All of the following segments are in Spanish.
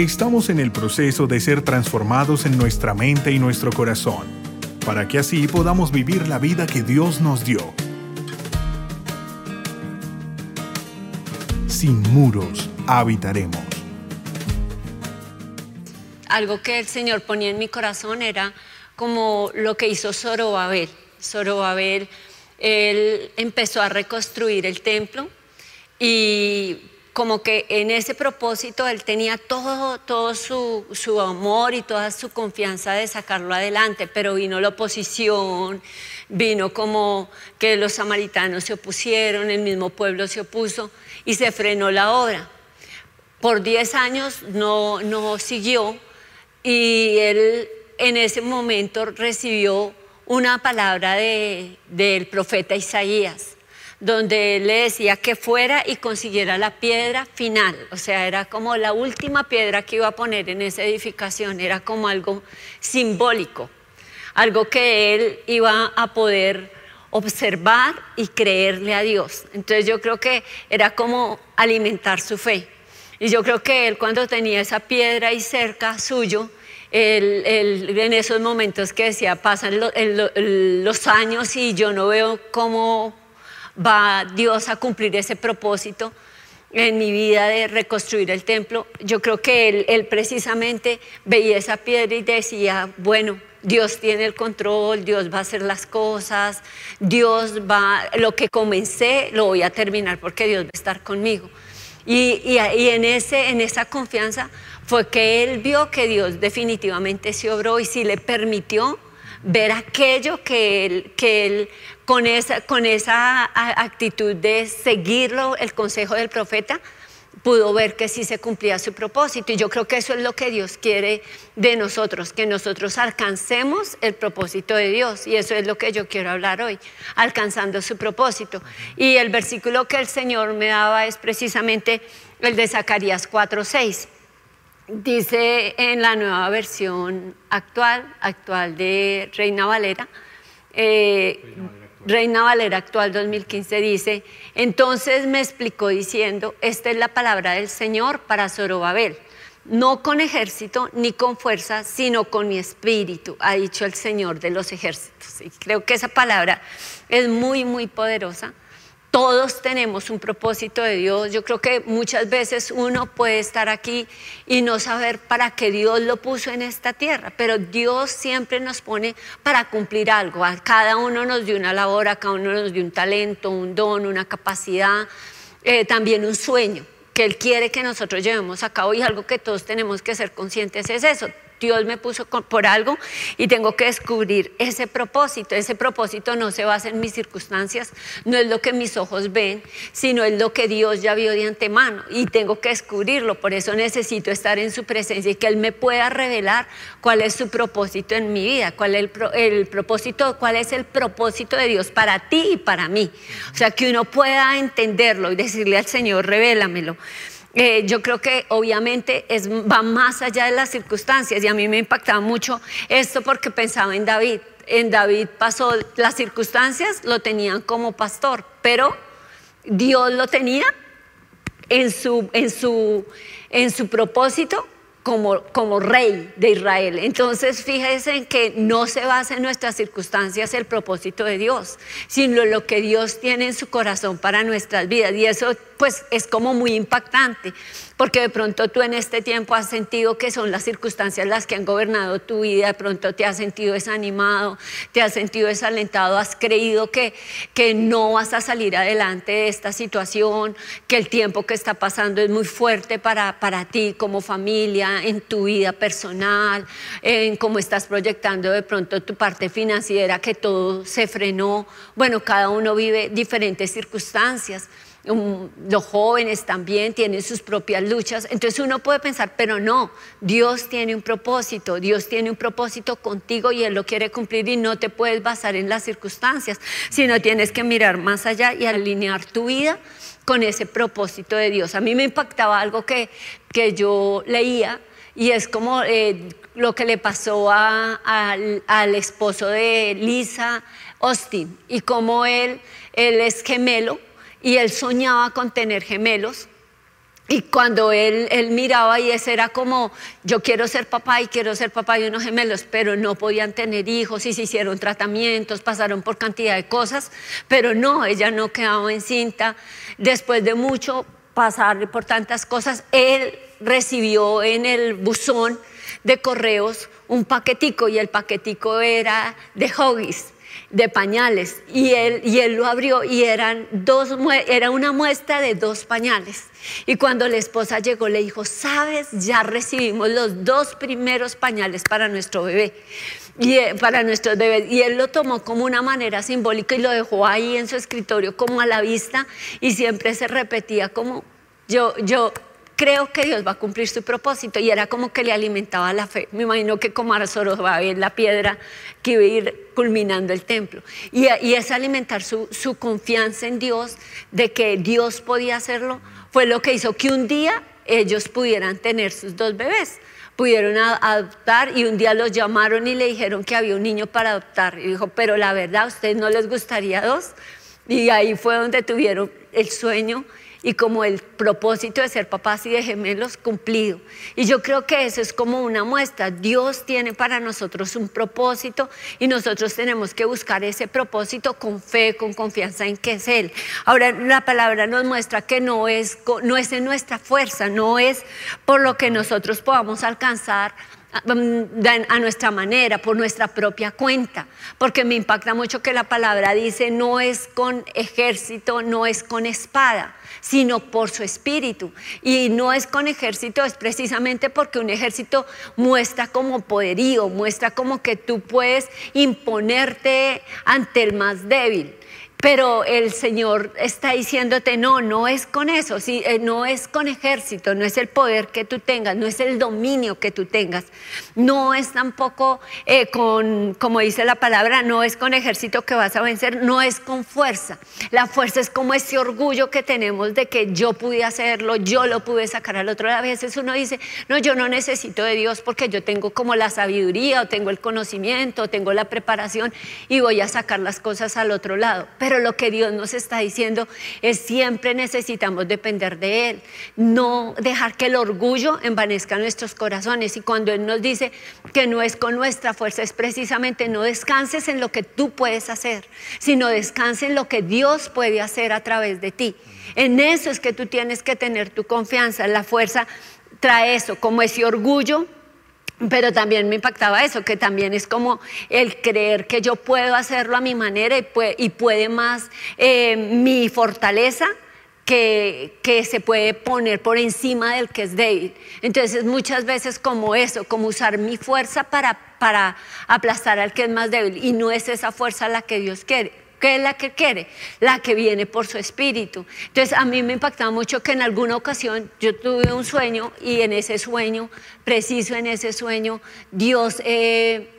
Estamos en el proceso de ser transformados en nuestra mente y nuestro corazón, para que así podamos vivir la vida que Dios nos dio. Sin muros habitaremos. Algo que el Señor ponía en mi corazón era como lo que hizo Zorobabel. Zorobabel, él empezó a reconstruir el templo y como que en ese propósito él tenía todo, todo su, su, amor y toda su confianza de sacarlo adelante, pero vino la oposición, vino como que los samaritanos se opusieron, el mismo pueblo se opuso y se frenó la obra. Por 10 años no, no siguió y él en ese momento recibió una palabra de, del profeta Isaías donde él le decía que fuera y consiguiera la piedra final, o sea, era como la última piedra que iba a poner en esa edificación, era como algo simbólico, algo que él iba a poder observar y creerle a Dios. Entonces yo creo que era como alimentar su fe. Y yo creo que él cuando tenía esa piedra ahí cerca suyo, en esos momentos que decía, pasan los años y yo no veo cómo va Dios a cumplir ese propósito en mi vida de reconstruir el templo. Yo creo que él, precisamente veía esa piedra y decía, bueno, Dios tiene el control, Dios va a hacer las cosas, Dios va, lo que comencé lo voy a terminar porque Dios va a estar conmigo. Y, y, en, ese, en esa confianza fue que él vio que Dios definitivamente se obró y si le permitió ver aquello que él, que él con esa, con esa actitud de seguirlo, el consejo del profeta, pudo ver que sí se cumplía su propósito. Y yo creo que eso es lo que Dios quiere de nosotros, que nosotros alcancemos el propósito de Dios. Y eso es lo que yo quiero hablar hoy, alcanzando su propósito. Y el versículo que el Señor me daba es precisamente el de Zacarías 4:6. Dice en la nueva versión actual, actual de Reina Valera, eh, Reina Valera actual 2015 dice, entonces me explicó diciendo, esta es la palabra del Señor para Zorobabel, no con ejército ni con fuerza, sino con mi espíritu, ha dicho el Señor de los ejércitos. Y creo que esa palabra es muy, muy poderosa todos tenemos un propósito de Dios. Yo creo que muchas veces uno puede estar aquí y no saber para qué Dios lo puso en esta tierra, pero Dios siempre nos pone para cumplir algo. A cada uno nos dio una labor, a cada uno nos dio un talento, un don, una capacidad, eh, también un sueño que Él quiere que nosotros llevemos a cabo y algo que todos tenemos que ser conscientes es eso. Dios me puso por algo y tengo que descubrir ese propósito. Ese propósito no se basa en mis circunstancias, no es lo que mis ojos ven, sino es lo que Dios ya vio de antemano y tengo que descubrirlo. Por eso necesito estar en su presencia y que Él me pueda revelar cuál es su propósito en mi vida, cuál es el, propósito, cuál es el propósito de Dios para ti y para mí. O sea, que uno pueda entenderlo y decirle al Señor, revélamelo. Eh, yo creo que obviamente es, va más allá de las circunstancias y a mí me impactaba mucho esto porque pensaba en David. En David pasó las circunstancias, lo tenían como pastor, pero Dios lo tenía en su, en su, en su propósito como, como, rey de Israel. Entonces, fíjense en que no se basa en nuestras circunstancias el propósito de Dios, sino lo que Dios tiene en su corazón para nuestras vidas. Y eso pues es como muy impactante, porque de pronto tú en este tiempo has sentido que son las circunstancias las que han gobernado tu vida, de pronto te has sentido desanimado, te has sentido desalentado, has creído que, que no vas a salir adelante de esta situación, que el tiempo que está pasando es muy fuerte para, para ti como familia, en tu vida personal, en cómo estás proyectando de pronto tu parte financiera, que todo se frenó. Bueno, cada uno vive diferentes circunstancias los jóvenes también tienen sus propias luchas. Entonces uno puede pensar, pero no, Dios tiene un propósito, Dios tiene un propósito contigo y Él lo quiere cumplir y no te puedes basar en las circunstancias, sino tienes que mirar más allá y alinear tu vida con ese propósito de Dios. A mí me impactaba algo que, que yo leía y es como eh, lo que le pasó al, al esposo de Lisa Austin y como él, él es gemelo y él soñaba con tener gemelos. y cuando él, él, miraba y ese era como, yo quiero ser papá y quiero ser papá de unos gemelos, pero no podían tener hijos y se hicieron tratamientos, pasaron por cantidad de cosas, pero no, ella no quedaba encinta. Después de mucho pasar por tantas cosas, él recibió en el buzón de correos un paquetico y el paquetico era de Hoggies de pañales y él, y él lo abrió y eran dos, era una muestra de dos pañales. Y cuando la esposa llegó le dijo, sabes, ya recibimos los dos primeros pañales para nuestro bebé. Y eh, para nuestros bebés. Y él lo tomó como una manera simbólica y lo dejó ahí en su escritorio como a la vista y siempre se repetía como yo, yo creo que Dios va a cumplir su propósito. Y era como que le alimentaba la fe. Me imagino que como Arzoro va a ver la piedra que iba a ir culminando el templo. Y, es alimentar su, su confianza en Dios, de que Dios podía hacerlo, fue lo que hizo que un día ellos pudieran tener sus dos bebés pudieron adoptar y un día los llamaron y le dijeron que había un niño para adoptar. Y dijo, pero la verdad, ¿a ustedes no les gustaría dos? Y ahí fue donde tuvieron el sueño y como el propósito de ser papás y de gemelos cumplido. Y yo creo que eso es como una muestra. Dios tiene para nosotros un propósito y nosotros tenemos que buscar ese propósito con fe, con confianza en que es Él. Ahora la palabra nos muestra que no es, no es en nuestra fuerza, no es por lo que nosotros podamos alcanzar a nuestra manera, por nuestra propia cuenta, porque me impacta mucho que la palabra dice no es con ejército, no es con espada, sino por su espíritu. Y no es con ejército, es precisamente porque un ejército muestra como poderío, muestra como que tú puedes imponerte ante el más débil. Pero el Señor está diciéndote, no, no es con eso, eh, no es con ejército, no es el poder que tú tengas, no es el dominio que tú tengas, no es tampoco eh, con, como dice la palabra, no es con ejército que vas a vencer, no es con fuerza. La fuerza es como ese orgullo que tenemos de que yo pude hacerlo, yo lo pude sacar al otro. A veces uno dice, no, yo no necesito de Dios porque yo tengo como la sabiduría o tengo el conocimiento o tengo la preparación y voy a sacar las cosas al otro lado. Lo que Dios nos está diciendo es siempre necesitamos depender de Él, no dejar que el orgullo envanezca nuestros corazones. Y cuando Él nos dice que no es con nuestra fuerza, es precisamente no descanses en lo que tú puedes hacer, sino descanse en lo que Dios puede hacer a través de ti. En eso es que tú tienes que tener tu confianza. La fuerza trae eso, como ese orgullo pero también me impactaba eso, que también es como el creer que yo puedo hacerlo a mi manera y puede, más eh, mi fortaleza que, que, se puede poner por encima del que es débil. Entonces muchas veces como eso, como usar mi fuerza para, para aplastar al que es más débil y no es esa fuerza la que Dios quiere. ¿Qué es la que quiere? La que viene por su espíritu. Entonces a mí me impactaba mucho que en alguna ocasión yo tuve un sueño y en ese sueño, preciso en ese sueño, Dios... Eh,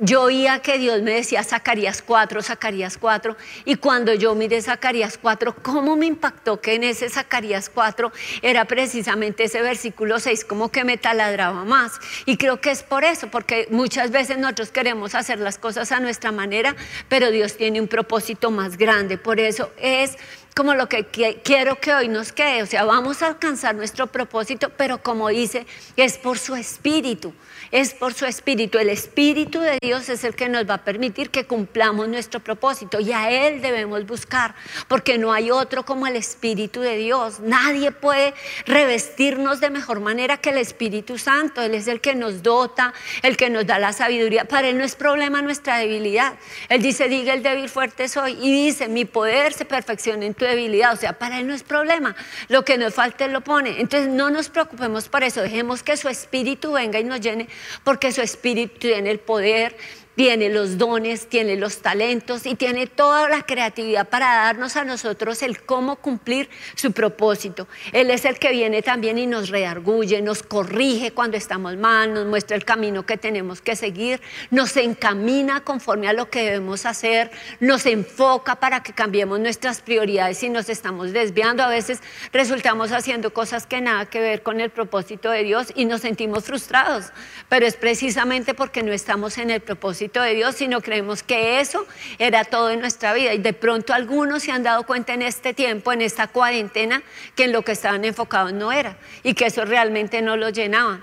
yo oía que Dios me decía Zacarías 4, Zacarías 4, y cuando yo miré Zacarías 4, ¿cómo me impactó que en ese Zacarías 4 era precisamente ese versículo 6 como que me taladraba más? Y creo que es por eso, porque muchas veces nosotros queremos hacer las cosas a nuestra manera, pero Dios tiene un propósito más grande, por eso es como lo que quiero que hoy nos quede, o sea, vamos a alcanzar nuestro propósito, pero como dice, es por su espíritu es por su Espíritu. El Espíritu de Dios es el que nos va a permitir que cumplamos nuestro propósito y a Él debemos buscar, porque no hay otro como el Espíritu de Dios. Nadie puede revestirnos de mejor manera que el Espíritu Santo. Él es el que nos dota, el que nos da la sabiduría. Para Él no es problema nuestra debilidad. Él dice, diga el débil fuerte soy. Y dice, mi poder se perfecciona en debilidad. O sea, para Él no es problema. Lo que nos falte Él lo pone. Entonces no nos preocupemos por eso. Dejemos que su Espíritu venga y nos llene porque su espíritu tiene el poder tiene los dones, tiene los talentos y tiene toda la creatividad para darnos a nosotros el cómo cumplir su propósito. Él es el que viene también y nos reargulle, nos corrige cuando estamos mal, nos muestra el camino que tenemos que seguir, nos encamina conforme a lo que debemos hacer, nos enfoca para que cambiemos nuestras prioridades y nos estamos desviando. A veces resultamos haciendo cosas que nada que ver con el propósito de Dios y nos sentimos frustrados, pero es precisamente porque no estamos en el propósito de Dios, sino creemos que eso era todo en nuestra vida. Y de pronto algunos se han dado cuenta en este tiempo, en esta cuarentena, que en lo que estaban enfocados no era y que eso realmente no lo llenaba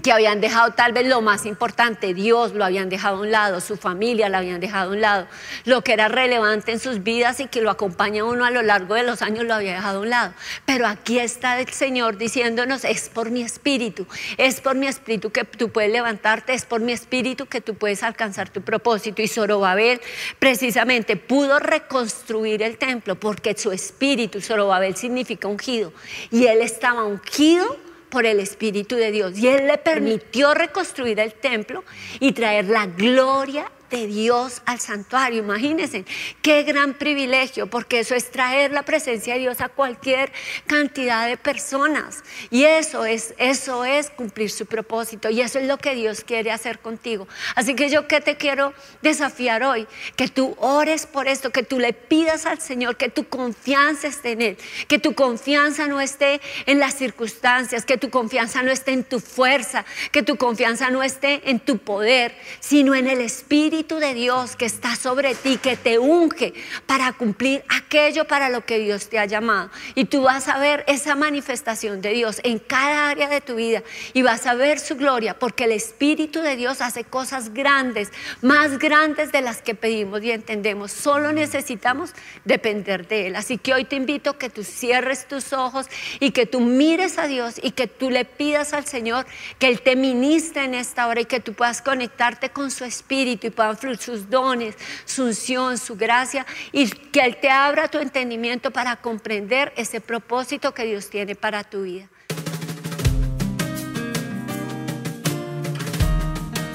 que habían dejado tal vez lo más importante, Dios lo habían dejado a un lado, su familia lo habían dejado a un lado, lo que era relevante en sus vidas y que lo acompaña uno a lo largo de los años lo había dejado a un lado. Pero aquí está el Señor diciéndonos, es por mi espíritu, es por mi espíritu que tú puedes levantarte, es por mi espíritu que tú puedes alcanzar tu propósito. Y Zorobabel precisamente pudo reconstruir el templo porque su espíritu, Zorobabel significa ungido, y él estaba ungido por el Espíritu de Dios. Y Él le permitió reconstruir el templo y traer la gloria de Dios al santuario. Imagínense, qué gran privilegio, porque eso es traer la presencia de Dios a cualquier cantidad de personas. Y eso es, eso es cumplir su propósito. Y eso es lo que Dios quiere hacer contigo. Así que yo que te quiero desafiar hoy, que tú ores por esto, que tú le pidas al Señor, que tu confianza esté en Él, que tu confianza no esté en las circunstancias, que tu confianza no esté en tu fuerza, que tu confianza no esté en tu poder, sino en el Espíritu de Dios que está sobre ti, que te unge para cumplir aquello para lo que Dios te ha llamado. Y tú vas a ver esa manifestación de Dios en cada área de tu vida y vas a ver su gloria porque el Espíritu de Dios hace cosas grandes, más grandes de las que pedimos y entendemos. Solo necesitamos depender de Él. Así que hoy te invito a que tú cierres tus ojos y que tú mires a Dios y que tú le pidas al Señor que Él te ministre en esta hora y que tú puedas conectarte con su Espíritu y puedas sus dones, su unción, su gracia y que Él te abra tu entendimiento para comprender ese propósito que Dios tiene para tu vida.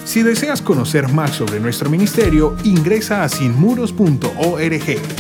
Si deseas conocer más sobre nuestro ministerio, ingresa a sinmuros.org.